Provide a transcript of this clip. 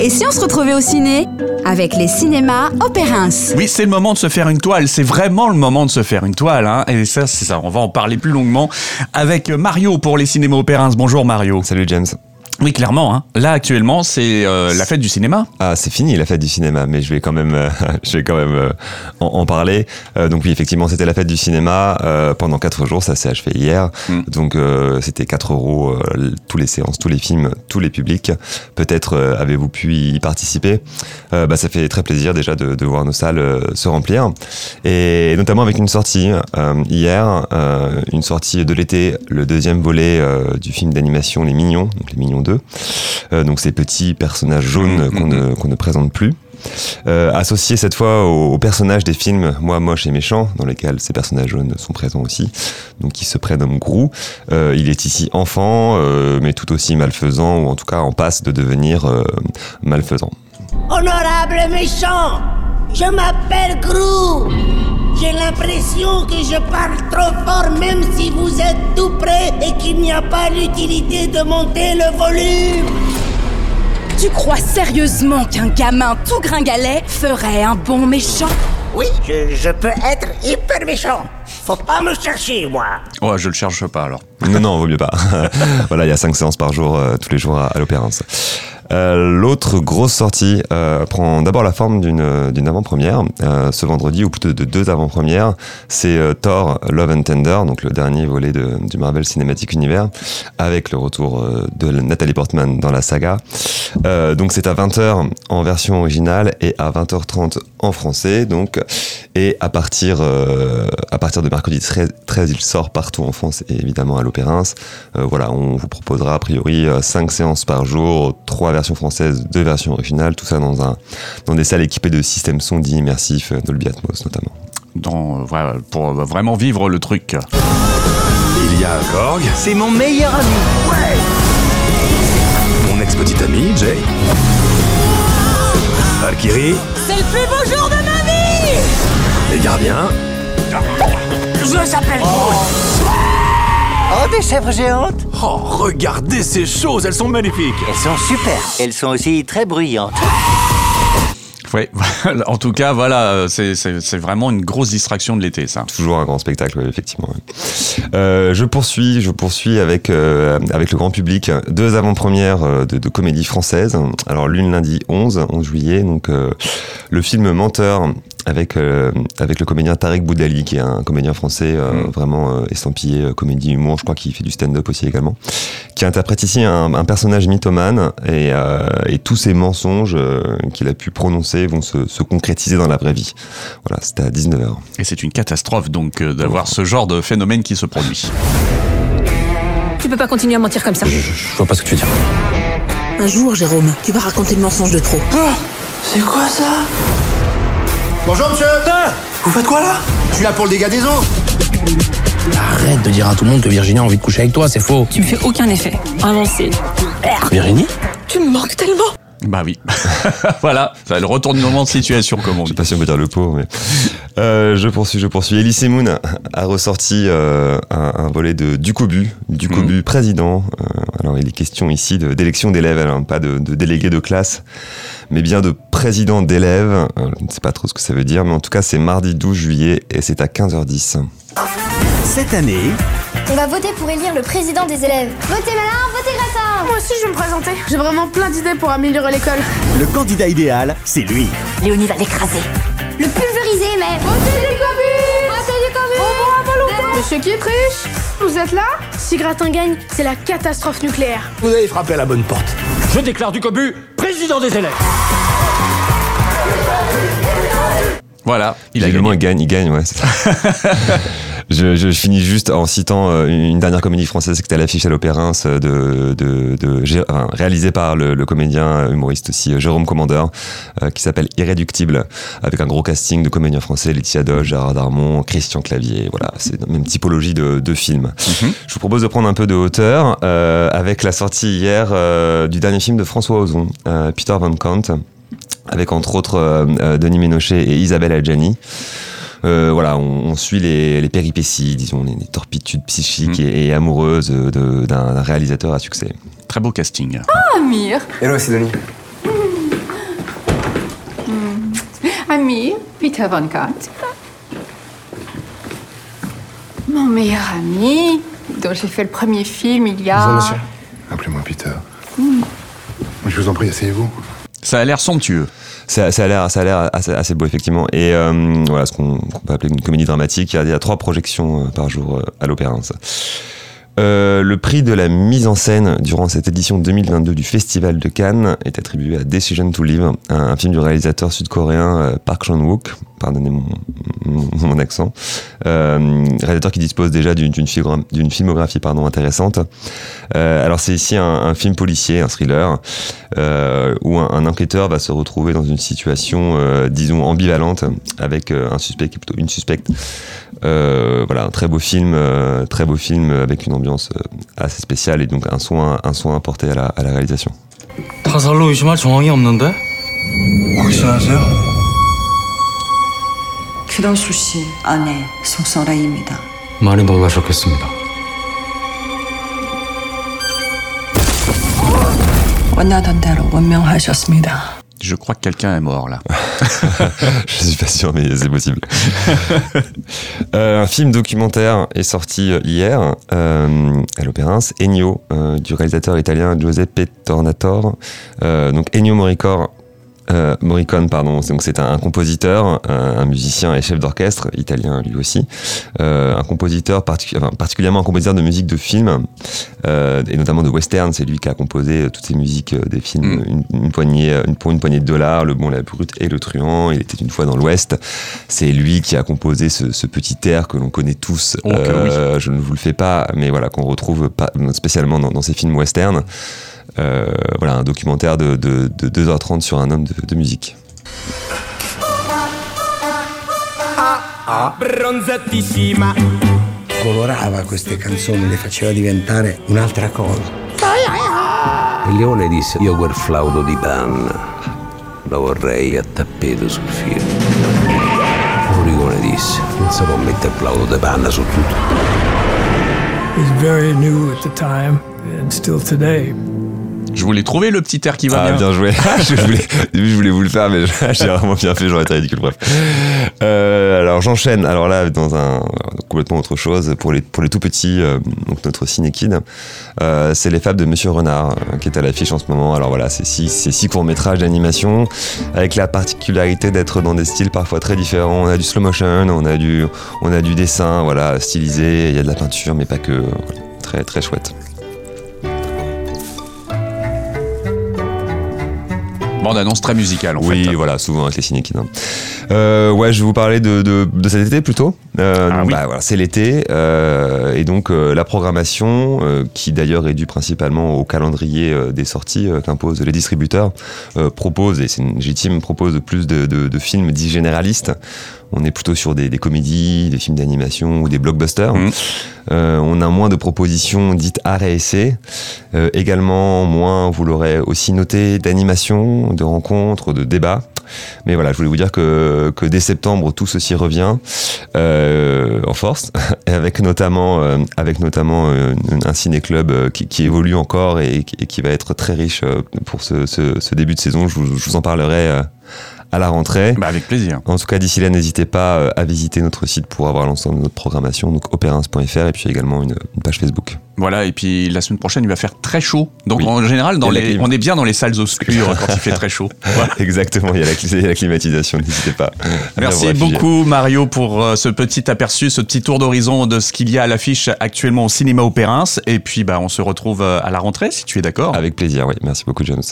Et si on se retrouvait au ciné Avec les cinémas Opérins. Oui, c'est le moment de se faire une toile. C'est vraiment le moment de se faire une toile. Hein. Et ça, c'est ça. On va en parler plus longuement avec Mario pour les cinémas Opérins. Bonjour Mario. Salut James. Oui, clairement. Hein. Là, actuellement, c'est euh, la fête du cinéma. Ah, c'est fini la fête du cinéma, mais je vais quand même, euh, je vais quand même euh, en, en, parler. donc oui, effectivement, c'était la fête du cinéma pendant quatre jours. Ça s'est achevé hier. Mm. Donc c'était 4 euros tous les séances, tous les films, tous les publics. Peut-être avez-vous pu y participer. bah, ça fait très plaisir déjà de, de voir nos salles se remplir, et notamment avec une sortie hier, une sortie de l'été, le deuxième volet du film d'animation Les Mignons, donc Les Mignons euh, donc ces petits personnages jaunes mm-hmm. qu'on ne, présente plus. Euh, associé cette fois aux, personnages des films Moi moche et méchant, dans lesquels ces personnages jaunes sont présents aussi, donc il se prénomme Grou. Euh, il est ici enfant, mais tout aussi malfaisant, ou en tout cas en passe de devenir malfaisant. Honorable méchant, je m'appelle Grou. J'ai l'impression que je parle trop fort même si vous êtes a pas l'utilité de monter le volume. Tu crois sérieusement qu'un gamin tout gringalet ferait un bon méchant? Oui, je, peux être hyper méchant. Faut pas me chercher, moi. Ouais, je le cherche pas alors. Non, non, vaut mieux pas. voilà, il y a cinq séances par jour, euh, tous les jours à, à l'Opéra. Euh, l'autre grosse sortie euh, prend d'abord la forme d'une d'une avant-première euh, ce vendredi, ou plutôt de deux avant-premières. C'est Thor Love and Tender, donc le dernier volet du Marvel Cinematic Universe, avec le retour de Nathalie Portman dans la saga. Donc c'est à 20h en version originale et à 20h30 en français. Donc et à partir à partir de mercredi 13, 13, il sort partout en France et évidemment à l'Opérins. voilà, on vous proposera a priori 5 séances par jour, 3 version française, deux versions originales, tout ça dans, un, dans des salles équipées de systèmes son dits immersifs, euh, Dolby Atmos notamment. Dans, voilà, pour vraiment vivre le truc. Il y a Korg. C'est mon meilleur ami. Ouais. Mon ex-petit ami, Jay. Valkyrie. C'est le plus beau jour de ma vie Les gardiens. Je s'appelle Oh, des chèvres géantes Oh, regardez ces choses, elles sont magnifiques Elles sont super Elles sont aussi très bruyantes Ouais, en tout cas, voilà, c'est vraiment une grosse distraction de l'été, ça. Toujours un grand spectacle, effectivement. Euh, je poursuis, euh, avec le grand public deux avant-premières euh, de, de comédie française. Alors l'une lundi 11, 11 juillet, donc le film Menteur avec euh, avec le comédien Tarek Boudali qui est un comédien français euh, mm. vraiment euh, estampillé comédie humour. Je crois qu'il fait du stand-up aussi également. Qui interprète ici un, un personnage mythomane. Et, et tous ces mensonges qu'il a pu prononcer vont se, se, concrétiser dans la vraie vie. Voilà c'était à 19h et c'est une catastrophe donc d'avoir ce genre de phénomène qui se produit. Tu peux pas continuer à mentir comme ça. Je, je vois pas ce que tu veux dire. Un jour Jérôme tu vas raconter le mensonge de trop. Oh c'est quoi ça? Bonjour monsieur Vous faites quoi là? Je suis là pour le dégât des eaux Arrête de dire à tout le monde que Virginie a envie de coucher avec toi, c'est faux. Tu me fais aucun effet. Avancé. Virginie? Tu me manques tellement bah oui, voilà, ça le retournement de situation comme on dit. Je sais pas si on peut dire le pot, mais euh, je poursuis, je poursuis. Elise Moon a ressorti euh, un, un, volet de Ducobu, Ducobu mmh. président. Euh, alors il est question ici d'élection d'élèves, hein, pas de, de, délégué de classe, mais bien de président d'élèves. Euh, je ne sais pas trop ce que ça veut dire, mais en tout cas c'est mardi 12 juillet et c'est à 15h10. Cette année, on va voter pour élire le président des élèves. Votez malin, votez Grassin Moi aussi je vais me présenter. J'ai vraiment plein d'idées pour améliorer l'école. Le candidat idéal, c'est lui. Léonie va l'écraser. Le pulvériser mais... Votez les communes Votez les communes Au revoir, Monsieur qui triche? Vous êtes là? Si Gratin gagne, c'est la catastrophe nucléaire. Vous avez frappé à la bonne porte. Je déclare du cobu président des élèves. Voilà, il a gagné. Il gagne, il gagne, ouais. Je, je, finis juste en citant euh, une dernière comédie française qui était à l'affiche à l'Opéra de, de, de, de enfin, réalisée par le, le, comédien humoriste aussi euh, Jérôme Commandeur, euh, qui s'appelle Irréductible, avec un gros casting de comédiens français, Laetitia Doge, Gérard Darmon, Christian Clavier. Voilà, c'est la même typologie de, de film. Mm-hmm. Je vous propose de prendre un peu de hauteur euh, avec la sortie hier du dernier film de François Ozon, Peter Van Kant, avec entre autres Denis Ménochet et Isabelle Adjani. Euh, voilà, on, on suit les, les, péripéties, disons, les, les torpitudes psychiques mmh. et, et, amoureuses d'un réalisateur à succès. Très beau casting. Ah, Amir Hello, Sidonie. ami, Peter Von Kant. Mon meilleur ami, dont j'ai fait le premier film il y a... Bonjour, monsieur. Appelez-moi Peter. Hmm. Je vous en prie, asseyez-vous. Ça a l'air somptueux. Ça, ça a l'air, ça a l'air assez, beau effectivement. Et euh, voilà, ce qu'on qu'on peut appeler une comédie dramatique. Il y a, il y a trois projections euh, par jour euh, à l'Opéra. Reims. Euh, le prix de la mise en scène durant cette édition 2022 du Festival de Cannes est attribué à Decision to Live, un, film du réalisateur sud-coréen euh, Park Chan-wook, pardonnez mon, mon, accent, euh, réalisateur qui dispose déjà d'une d'une filmogra- d'une filmographie pardon, intéressante. Alors c'est ici un, film policier, un thriller, où un, enquêteur va se retrouver dans une situation, disons, ambivalente, avec un suspect qui plutôt une suspecte. Voilà, un très beau film, très beau film avec une ambiance euh, assez spéciale et donc un soin, un soin apporté à la, à la réalisation. 타살로 의심할 정황이 없는데? 확신하세요? 규러수 씨 아내 송설아입니다. 많이 놀라셨겠습니다. 원하던 대로 원명하셨습니다. Je crois que quelqu'un est mort là. Je suis pas sûr, mais c'est possible. Euh, un film documentaire est sorti euh, hier euh, à l'Opéra Reims, Ennio, du réalisateur italien Giuseppe Tornatore. Euh, donc Ennio Morricone. Euh, Morricone, pardon, donc c'est un, un compositeur, un, un musicien et chef d'orchestre italien lui aussi, euh, un compositeur particu- enfin, particulièrement un compositeur de musique de film euh, et notamment de western. C'est lui qui a composé euh, toutes ces musiques euh, des films, une, une poignée, euh, une, pour une poignée de dollars, Le Bon, la Brute et Le Truand. Il était une fois dans l'Ouest. C'est lui qui a composé ce, ce petit air que l'on connaît tous. Euh, Je ne vous le fais pas, mais voilà qu'on retrouve pas, spécialement dans, dans ces films western. Euh, voilà un documentaire de, de, de 2h30 sur un homme de, de musique. Bronzatissima. colorava queste canzoni, le faceva diventare un'altra cosa. Il leone disse: Io quel flauto di panna lo vorrei a tappeto sul film. Morricone disse: Non si può mettere il flauto di panna su tutto. was very new at the time and still today. Je voulais trouver le petit air qui va Ah, bien. bien joué. je, voulais, je voulais vous le faire, mais j'ai vraiment bien fait, j'aurais été ridicule. Bref. Euh, alors j'enchaîne. Alors là, dans un complètement autre chose, pour les, pour les tout petits, euh, donc notre ciné-kid, euh, c'est Les Fables de Monsieur Renard, euh, qui est à l'affiche en ce moment. Alors voilà, c'est six, c'est six courts-métrages d'animation, avec la particularité d'être dans des styles parfois très différents. On a du slow motion, on a du, on a du dessin, voilà, stylisé, il y a de la peinture, mais pas que. Voilà, très, très chouette. Bande annonce très musicale en oui, fait. voilà, souvent avec les cinékids. hein. Euh, ouais, je vais vous parler de, de, de cet été plutôt. Euh, donc, bah, voilà, c'est l'été euh, et donc euh, la programmation, qui d'ailleurs est due principalement au calendrier des sorties qu'imposent les distributeurs, propose et c'est légitime propose plus de films dits généralistes. On est plutôt sur des, des comédies, des films d'animation ou des blockbusters. Euh, on a moins de propositions dites art et essai. Euh, également moins, vous l'aurez aussi noté, d'animation, de rencontres, de débats. Mais voilà, je voulais vous dire que, que dès septembre, tout ceci revient euh, en force, et avec notamment, euh, avec notamment euh, un ciné-club qui, qui évolue encore et, qui- et qui va être très riche pour ce, ce- ce début de saison. Je vous, je vous en parlerai à la rentrée. Bah, avec plaisir. En tout cas, d'ici là, n'hésitez pas euh, à visiter notre site pour avoir l'ensemble de notre programmation, donc opérance.fr et puis également une, une page Facebook. Voilà, et puis la semaine prochaine, il va faire très chaud. Donc Oui. en général, dans les, on est bien dans les salles obscures quand il fait très chaud. Voilà. Exactement, il y, a la, il y a la climatisation, n'hésitez pas. Merci beaucoup Mario pour euh, ce petit aperçu, ce petit tour d'horizon de ce qu'il y a à l'affiche actuellement au cinéma Opérins. Et puis bah, on se retrouve euh, à la rentrée si tu es d'accord. Avec plaisir, oui. Merci beaucoup, James.